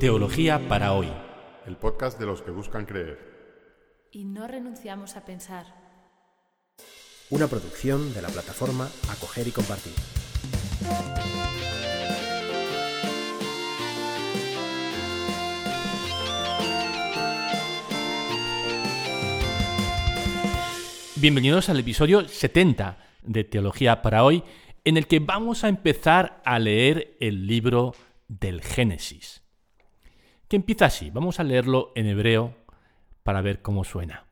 Teología para hoy. El podcast de los que buscan creer. Y no renunciamos a pensar. Una producción de la plataforma Acoger y Compartir. Bienvenidos al episodio 70 de Teología para hoy, en el que vamos a empezar a leer el libro del Génesis, que empieza así. Vamos a leerlo en hebreo para ver cómo suena.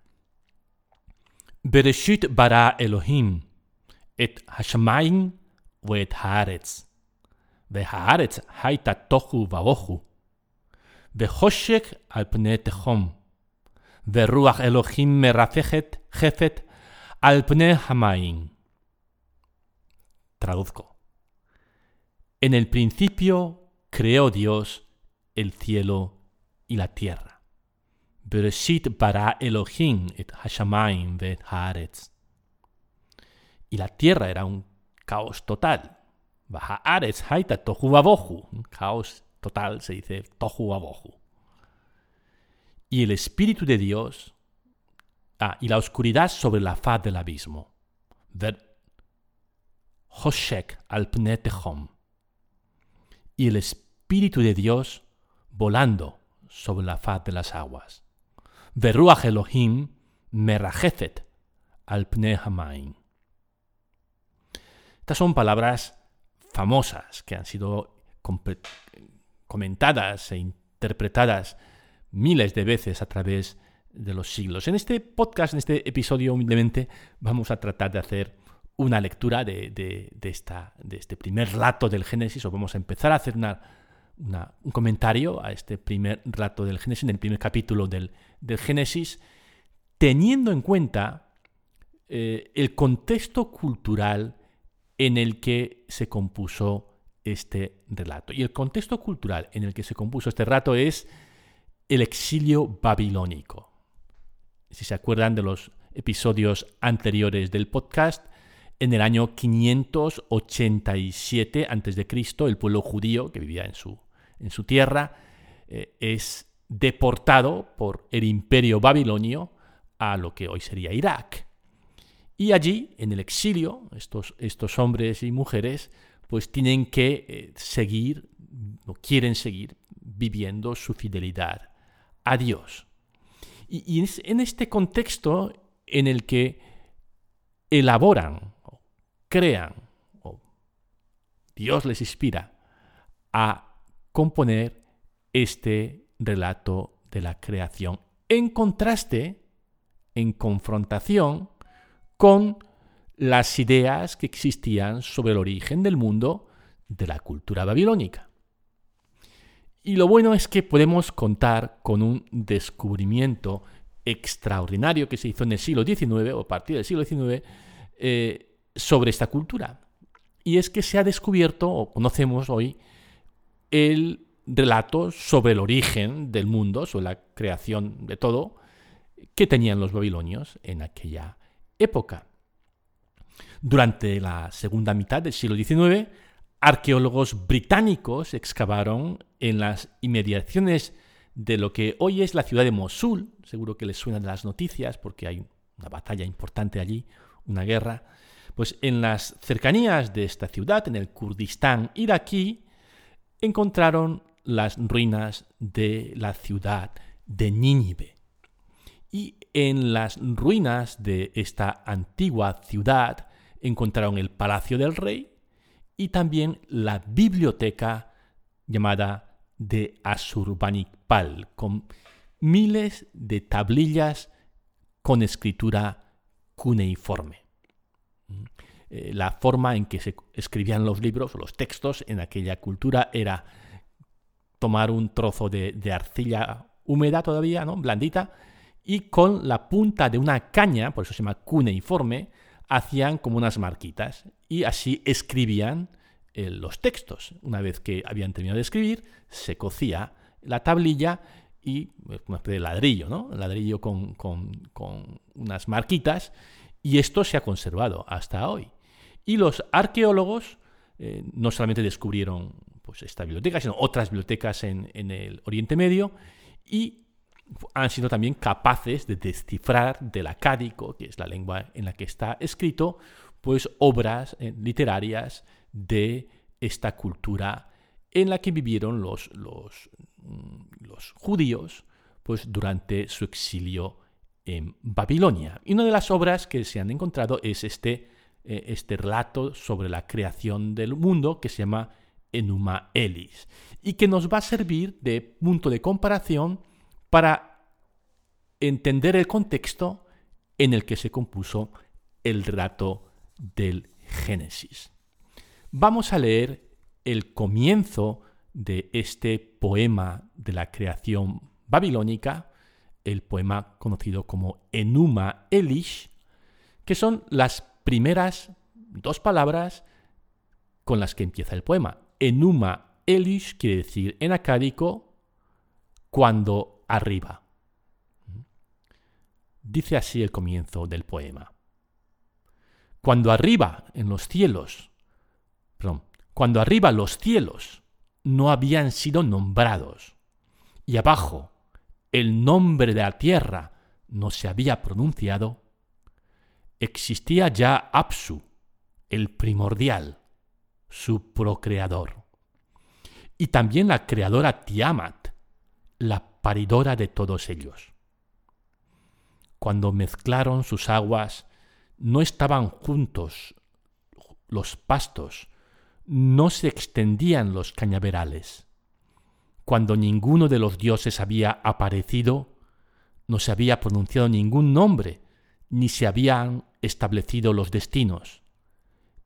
Bereshit bara Elohim et hashamayim veet haaretz. Vehaaretz haita tohu vaohu. Vehoshek al pne tehom. Veruach Elohim merafejet jefet al pne hamayim. Traduzco. En el principio creó Dios el cielo y la tierra. Bereshit bara Elohim et. Y la tierra era un caos total. Tohu. Un caos total se dice tohu. Y el Espíritu de Dios Ah, y la oscuridad sobre la faz del abismo. Hoshek al. Y el Espíritu de Dios volando sobre la faz de las aguas. Veruach Elohim merajefet al pnehamain. Estas son palabras famosas que han sido comentadas e interpretadas miles de veces a través de los siglos. En este podcast, en este episodio, humildemente, vamos a tratar de hacer una lectura de, esta, de este primer relato del Génesis, o vamos a empezar a hacer una, un comentario a este primer relato del Génesis, en el primer capítulo del, Génesis, teniendo en cuenta eh, el contexto cultural en el que se compuso este relato. Y el contexto cultural en el que se compuso este relato es el exilio babilónico si se acuerdan de los episodios anteriores del podcast, en el año 587 a.C., el pueblo judío que vivía en su, en su tierra eh, es deportado por el imperio babilonio a lo que hoy sería Irak. Y allí, en el exilio, estos, estos hombres y mujeres pues tienen que eh, seguir, o quieren seguir, viviendo su fidelidad a Dios. Y, es en este contexto en el que elaboran, o crean, o Dios les inspira a componer este relato de la creación, en contraste, en confrontación con las ideas que existían sobre el origen del mundo de la cultura babilónica. Y lo bueno es que podemos contar con un descubrimiento extraordinario que se hizo en el siglo XIX o a partir del siglo XIX eh, sobre esta cultura. Y es que se ha descubierto, o conocemos hoy, el relato sobre el origen del mundo, sobre la creación de todo, que tenían los babilonios en aquella época. Durante la segunda mitad del siglo XIX, arqueólogos británicos excavaron en las inmediaciones de lo que hoy es la ciudad de Mosul, seguro que les suenan las noticias porque hay una batalla importante allí, una guerra, pues en las cercanías de esta ciudad, en el Kurdistán iraquí, encontraron las ruinas de la ciudad de Nínive. Y en las ruinas de esta antigua ciudad encontraron el palacio del rey y también la biblioteca llamada de Asurbanipal, con miles de tablillas con escritura cuneiforme. Eh, la forma en que se escribían los libros o los textos en aquella cultura era tomar un trozo de, arcilla húmeda todavía, ¿no? blandita, y con la punta de una caña, por eso se llama cuneiforme, hacían como unas marquitas y así escribían eh, los textos. Una vez que habían terminado de escribir, se cocía la tablilla y eh, una especie de ladrillo, ¿no? Ladrillo con, unas marquitas y esto se ha conservado hasta hoy. Y los arqueólogos eh, no solamente descubrieron pues, esta biblioteca, sino otras bibliotecas en, en el Oriente Medio, y han sido también capaces de descifrar del acádico, que es la lengua en la que está escrito, pues obras eh, literarias de esta cultura en la que vivieron los, los, mm, los judíos pues, durante su exilio en Babilonia. Y una de las obras que se han encontrado es este, eh, este relato sobre la creación del mundo que se llama Enuma Elis y que nos va a servir de punto de comparación para entender el contexto en el que se compuso el relato del Génesis. Vamos a leer el comienzo de este poema de la creación babilónica, el poema conocido como Enuma Elish, que son las primeras dos palabras con las que empieza el poema. Enuma Elish quiere decir en acádico cuando arriba. Dice así el comienzo del poema. Cuando arriba en los cielos, cuando arriba los cielos no habían sido nombrados y abajo el nombre de la tierra no se había pronunciado, existía ya Apsu, el primordial, su procreador, y también la creadora Tiamat, la paridora de todos ellos. Cuando mezclaron sus aguas, no estaban juntos los pastos, no se extendían los cañaverales. Cuando ninguno de los dioses había aparecido, no se había pronunciado ningún nombre, ni se habían establecido los destinos.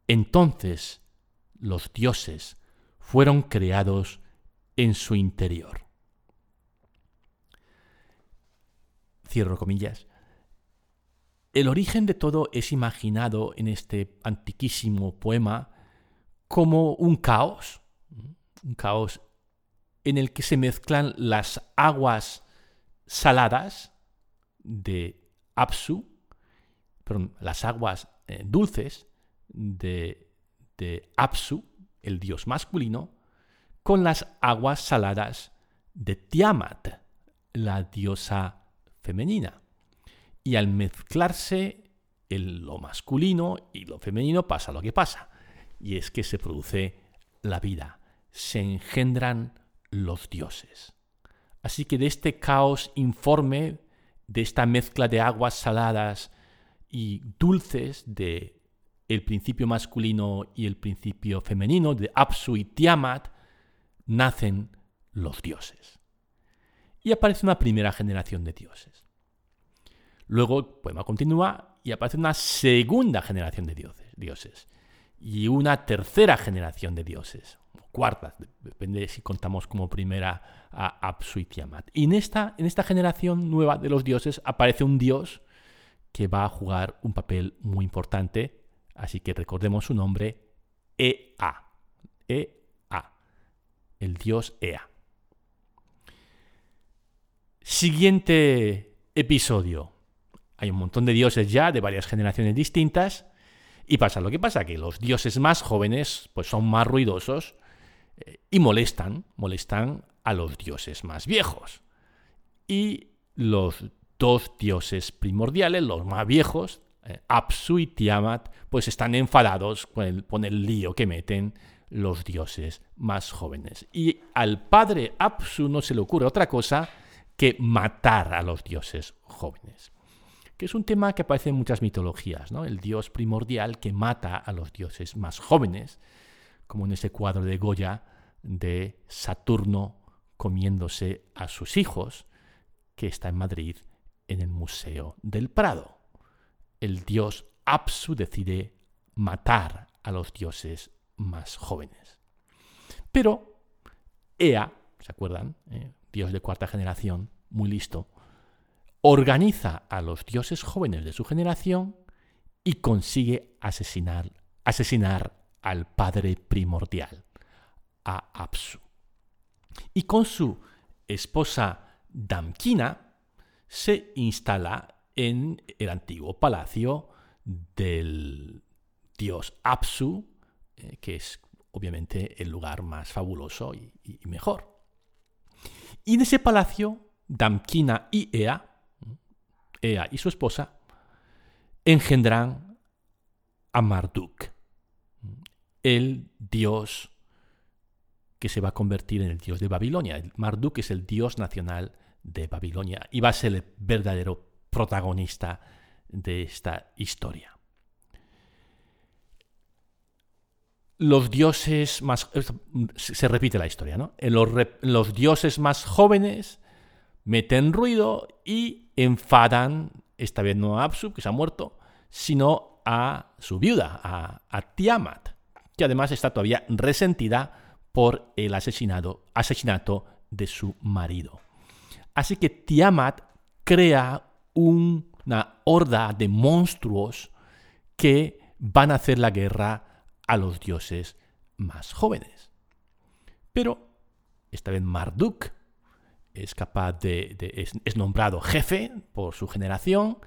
Entonces los dioses fueron creados en su interior. Cierro comillas. El origen de todo es imaginado en este antiquísimo poema como un caos, un caos en el que se mezclan las aguas saladas de Apsu, las aguas eh, dulces de, de Apsu, el dios masculino, con las aguas saladas de Tiamat, la diosa femenina. Y al mezclarse lo masculino y lo femenino pasa lo que pasa. Y es que se produce la vida. Se engendran los dioses. Así que de este caos informe, de esta mezcla de aguas saladas y dulces de el principio masculino y el principio femenino, de Apsu y Tiamat, nacen los dioses. Y aparece una primera generación de dioses. Luego el poema continúa y aparece una segunda generación de dioses, y una tercera generación de dioses, cuarta, depende si contamos como primera a Apsu y Tiamat. Y en esta, en esta generación nueva de los dioses aparece un dios que va a jugar un papel muy importante, así que recordemos su nombre, Ea. Ea, el dios Ea. Siguiente episodio. Hay un montón de dioses ya de varias generaciones distintas. Y pasa lo que pasa, que los dioses más jóvenes pues son más ruidosos eh, y molestan, molestan a los dioses más viejos. Y los dos dioses primordiales, los más viejos, eh, Apsu y Tiamat, pues están enfadados con el, con el lío que meten los dioses más jóvenes. Y al padre Apsu no se le ocurre otra cosa que matar a los dioses jóvenes que es un tema que aparece en muchas mitologías, ¿no? el dios primordial que mata a los dioses más jóvenes, como en ese cuadro de Goya de Saturno comiéndose a sus hijos, que está en Madrid en el Museo del Prado. El dios Apsu decide matar a los dioses más jóvenes. Pero Ea, ¿se acuerdan? Eh, dios de cuarta generación, muy listo, organiza a los dioses jóvenes de su generación y consigue asesinar, asesinar al padre primordial, a Apsu. Y con su esposa Damkina se instala en el antiguo palacio del dios Apsu, eh, que es obviamente el lugar más fabuloso y, y mejor. Y en ese palacio, Damkina y Ea, Ea y su esposa, engendran a Marduk, el dios que se va a convertir en el dios de Babilonia. Marduk es el dios nacional de Babilonia y va a ser el verdadero protagonista de esta historia. Los dioses más... Se repite la historia, ¿no? Los, los dioses más jóvenes meten ruido y enfadan, esta vez no a Absu, que se ha muerto, sino a su viuda, a, Tiamat, que además está todavía resentida por el asesinato de su marido. Así que Tiamat crea una horda de monstruos que van a hacer la guerra a los dioses más jóvenes. Pero esta vez Marduk es nombrado jefe por su generación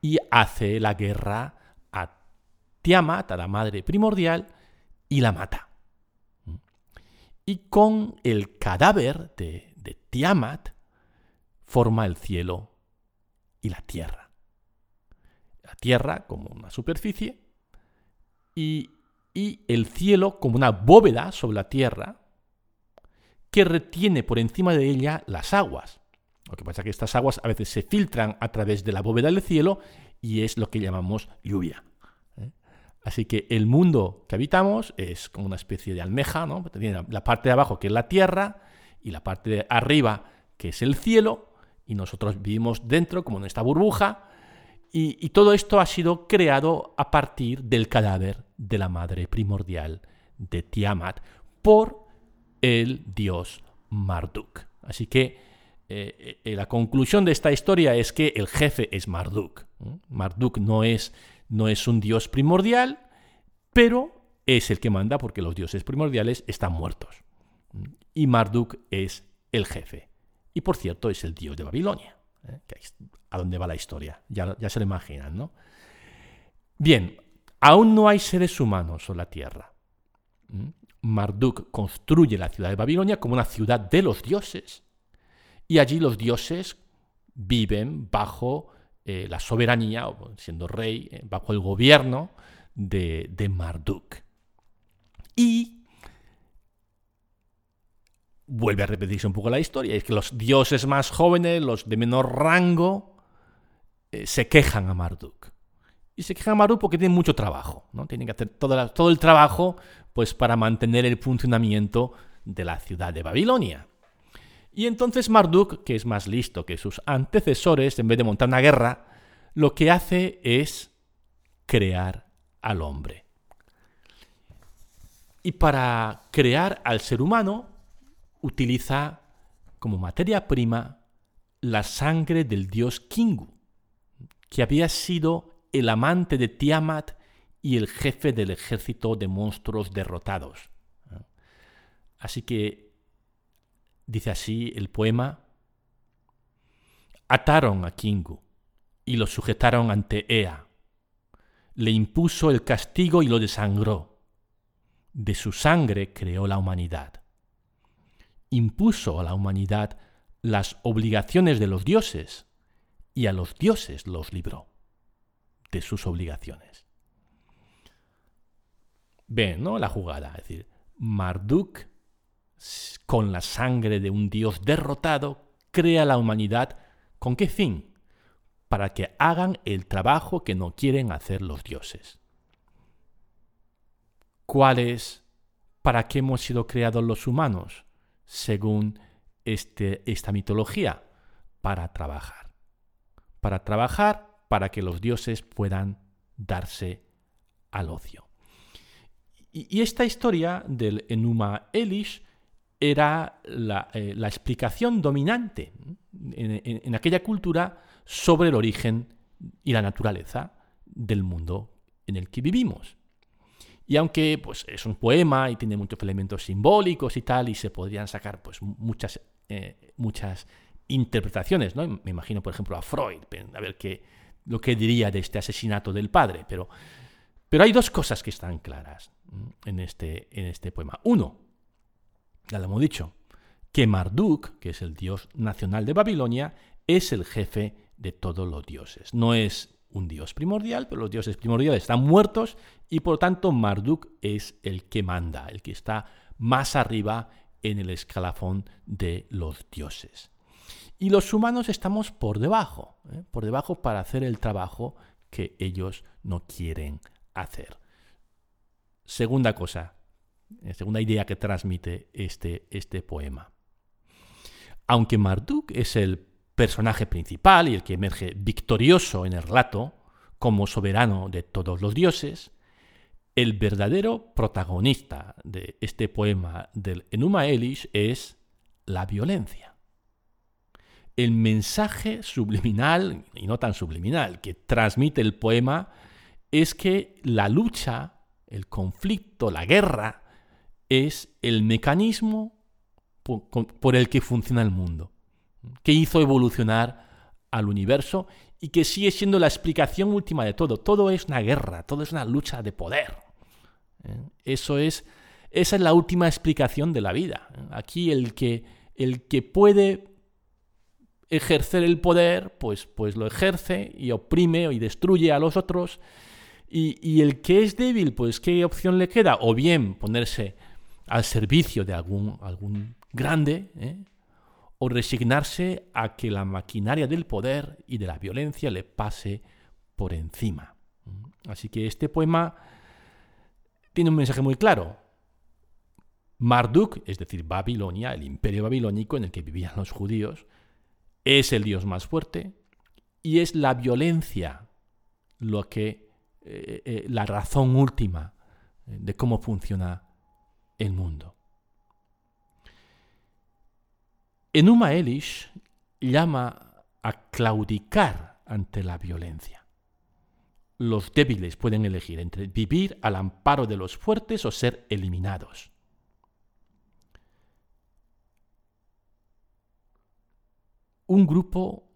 y hace la guerra a Tiamat, a la madre primordial, y la mata. Y con el cadáver de, de Tiamat forma el cielo y la tierra. La tierra como una superficie y, el cielo como una bóveda sobre la tierra que retiene por encima de ella las aguas. Lo que pasa es que estas aguas a veces se filtran a través de la bóveda del cielo y es lo que llamamos lluvia. ¿eh? Así que el mundo que habitamos es como una especie de almeja, ¿no? Tiene la parte de abajo que es la tierra y la parte de arriba que es el cielo y nosotros vivimos dentro como en esta burbuja y, todo esto ha sido creado a partir del cadáver de la madre primordial de Tiamat por el dios Marduk. Así que eh, eh, la conclusión de esta historia es que el jefe es Marduk. Marduk no es, no es un dios primordial, pero es el que manda porque los dioses primordiales están muertos. Y Marduk es el jefe. Y por cierto, es el dios de Babilonia. ¿eh? a dónde va la historia. Ya, se lo imaginan, ¿no? Bien, aún no hay seres humanos en la tierra. Marduk construye la ciudad de Babilonia como una ciudad de los dioses. Y allí los dioses viven bajo eh, la soberanía, siendo rey, eh, bajo el gobierno de, de Marduk. Y vuelve a repetirse un poco la historia. Es que los dioses más jóvenes, los de menor rango, eh, se quejan a Marduk. Y se quejan a Marduk porque tienen mucho trabajo. ¿no? Tienen que hacer todo, todo el trabajo pues, para mantener el funcionamiento de la ciudad de Babilonia. Y entonces Marduk, que es más listo que sus antecesores, en vez de montar una guerra, lo que hace es crear al hombre. Y para crear al ser humano, utiliza como materia prima la sangre del dios Kingu, que había sido el amante de Tiamat y el jefe del ejército de monstruos derrotados. Así que, dice así el poema, ataron a Kingu y lo sujetaron ante Ea. Le impuso el castigo y lo desangró. De su sangre creó la humanidad impuso a la humanidad las obligaciones de los dioses y a los dioses los libró de sus obligaciones. Ven, ¿no? La jugada, es decir, Marduk, con la sangre de un dios derrotado, crea la humanidad ¿con qué fin? Para que hagan el trabajo que no quieren hacer los dioses. ¿Cuál es? ¿Para qué hemos sido creados los humanos? Según este, esta mitología, para trabajar. Para trabajar para que los dioses puedan darse al ocio. Y, esta historia del Enuma Elish era la, eh, explicación dominante en, aquella cultura sobre el origen y la naturaleza del mundo en el que vivimos. Y aunque pues, es un poema y tiene muchos elementos simbólicos y tal, y se podrían sacar pues, muchas, eh, muchas interpretaciones, ¿no? Me imagino, por ejemplo, a Freud, a ver qué, lo que diría de este asesinato del padre, pero, Pero hay dos cosas que están claras en este, en este poema. Uno, ya lo hemos dicho, que Marduk, que es el dios nacional de Babilonia, es el jefe de todos los dioses. No es un dios primordial, pero los dioses primordiales están muertos y por tanto Marduk es el que manda, el que está más arriba en el escalafón de los dioses. Y los humanos estamos por debajo, ¿eh? por debajo para hacer el trabajo que ellos no quieren hacer. Segunda cosa, eh, segunda idea que transmite este, este poema. Aunque Marduk es el personaje principal y el que emerge victorioso en el relato como soberano de todos los dioses, el verdadero protagonista de este poema del Enuma Elish es la violencia. El mensaje subliminal, y no tan subliminal, que transmite el poema es que la lucha, el conflicto, la guerra, es el mecanismo por, el que funciona el mundo, que hizo evolucionar al universo y que sigue siendo la explicación última de todo. Todo es una guerra, todo es una lucha de poder. ¿eh? Eso es, esa es la última explicación de la vida. ¿eh? Aquí el que, el que puede ejercer el poder, pues, pues lo ejerce y oprime y destruye a los otros. Y, y, el que es débil, pues ¿qué opción le queda? O bien ponerse al servicio de algún, algún grande, ¿eh? O resignarse a que la maquinaria del poder y de la violencia le pase por encima. Así que este poema tiene un mensaje muy claro. Marduk, es decir, Babilonia, el imperio babilónico en el que vivían los judíos, es el dios más fuerte y es la violencia lo que eh, eh, la razón última de cómo funciona el mundo. Enuma Elish llama a claudicar ante la violencia. Los débiles pueden elegir entre vivir al amparo de los fuertes o ser eliminados. Un grupo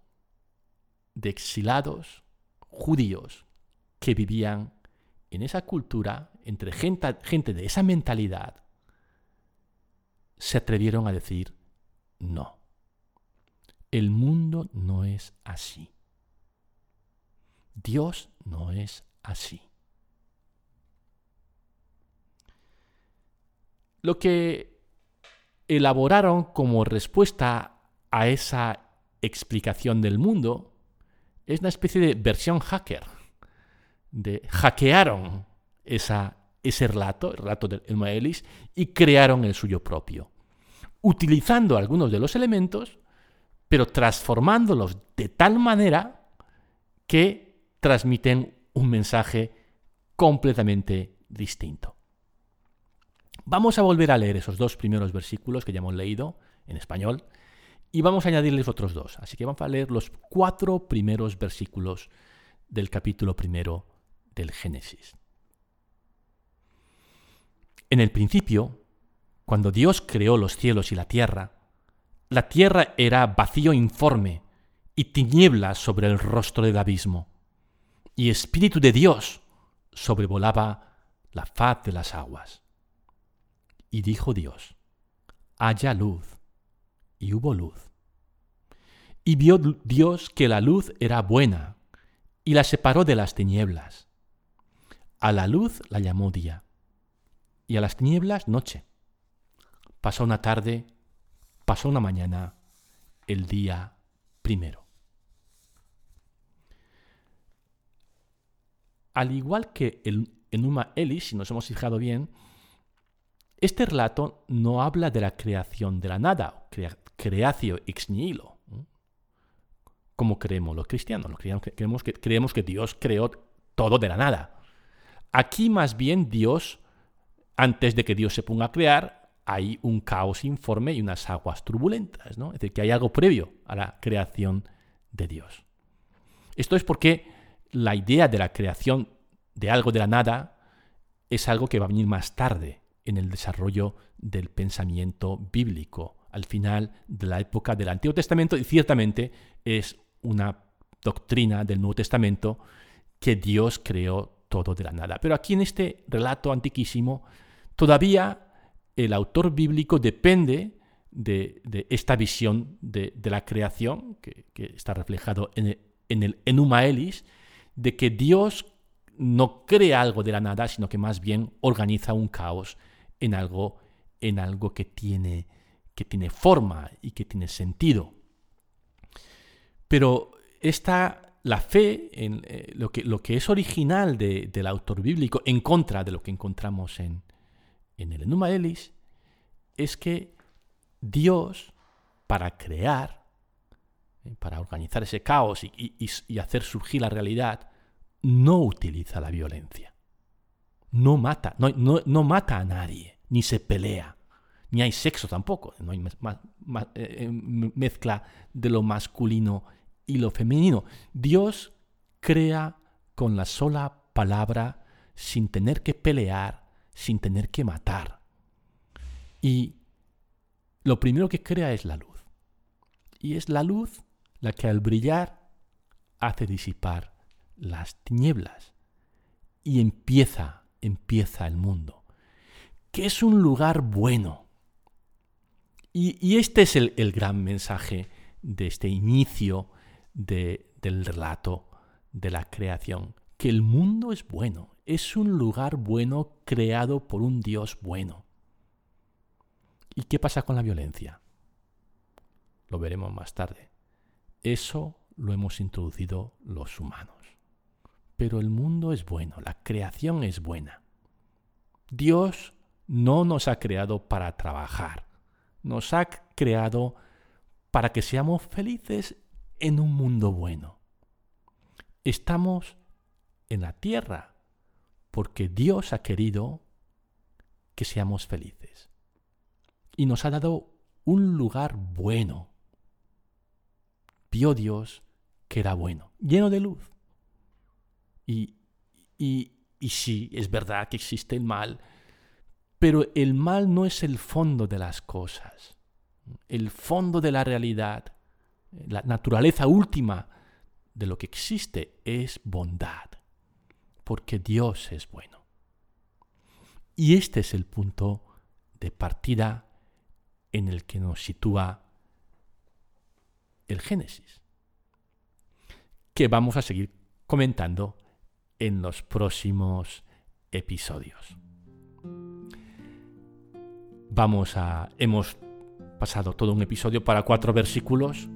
de exilados judíos que vivían en esa cultura, entre gente, gente de esa mentalidad, se atrevieron a decir, no. El mundo no es así. Dios no es así. Lo que elaboraron como respuesta a esa explicación del mundo es una especie de versión hacker. De, hackearon esa, ese relato, el relato del Maelis, y crearon el suyo propio utilizando algunos de los elementos, pero transformándolos de tal manera que transmiten un mensaje completamente distinto. Vamos a volver a leer esos dos primeros versículos que ya hemos leído en español y vamos a añadirles otros dos. Así que vamos a leer los cuatro primeros versículos del capítulo primero del Génesis. En el principio cuando Dios creó los cielos y la tierra, la tierra era vacío informe y tinieblas sobre el rostro del abismo, y Espíritu de Dios sobrevolaba la faz de las aguas. Y dijo Dios, haya luz, y hubo luz. Y vio Dios que la luz era buena, y la separó de las tinieblas. A la luz la llamó día, y a las tinieblas noche pasó una tarde, pasó una mañana, el día primero. Al igual que el Enuma Elis, si nos hemos fijado bien, este relato no habla de la creación de la nada, creacio ex nihilo, como creemos los cristianos. Creemos que Dios creó todo de la nada. Aquí más bien Dios, antes de que Dios se ponga a crear, hay un caos informe y unas aguas turbulentas, ¿no? Es decir, que hay algo previo a la creación de Dios. Esto es porque la idea de la creación de algo de la nada es algo que va a venir más tarde en el desarrollo del pensamiento bíblico, al final de la época del Antiguo Testamento, y ciertamente es una doctrina del Nuevo Testamento que Dios creó todo de la nada. Pero aquí en este relato antiquísimo, todavía el autor bíblico depende de, esta visión de, la creación, que, está reflejado en el, en de que Dios no crea algo de la nada, sino que más bien organiza un caos en algo, en algo que, tiene, que tiene forma y que tiene sentido. Pero esta, la fe en eh, lo, que, lo que es original del autor bíblico, en contra de lo que encontramos en, en el Enuma Elis, es que Dios, para crear, eh, para organizar ese caos y hacer surgir la realidad, no utiliza la violencia. No mata, no, mata a nadie, ni se pelea, ni hay sexo tampoco, no hay eh, eh, mezcla de lo masculino y lo femenino. Dios crea con la sola palabra sin tener que pelear, sin tener que matar. Y lo primero que crea es la luz. Y es la luz la que al brillar hace disipar las tinieblas y empieza, empieza el mundo, que es un lugar bueno. Y, este es el, gran mensaje de este inicio del relato de la creación, que el mundo es bueno, es un lugar bueno creado por un Dios bueno. ¿Y qué pasa con la violencia? Lo veremos más tarde. Eso lo hemos introducido los humanos. Pero el mundo es bueno, la creación es buena. Dios no nos ha creado para trabajar, nos ha creado para que seamos felices en un mundo bueno. Estamos en la tierra porque Dios ha querido que seamos felices. Y nos ha dado un lugar bueno. Vio Dios que era bueno, lleno de luz. Y, y, sí, es verdad que existe el mal, pero el mal no es el fondo de las cosas. El fondo de la realidad, la naturaleza última de lo que existe es bondad, porque Dios es bueno. Y este es el punto de partida en el que nos sitúa el Génesis, que vamos a seguir comentando en los próximos episodios. Vamos a... Hemos pasado todo un episodio para cuatro versículos.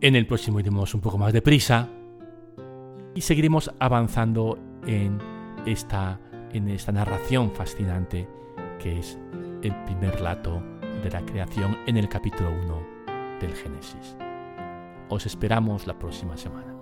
En el próximo iremos un poco más deprisa y seguiremos avanzando en esta, en esta narración fascinante que es el primer relato de la creación en el capítulo 1 del Génesis. Os esperamos la próxima semana.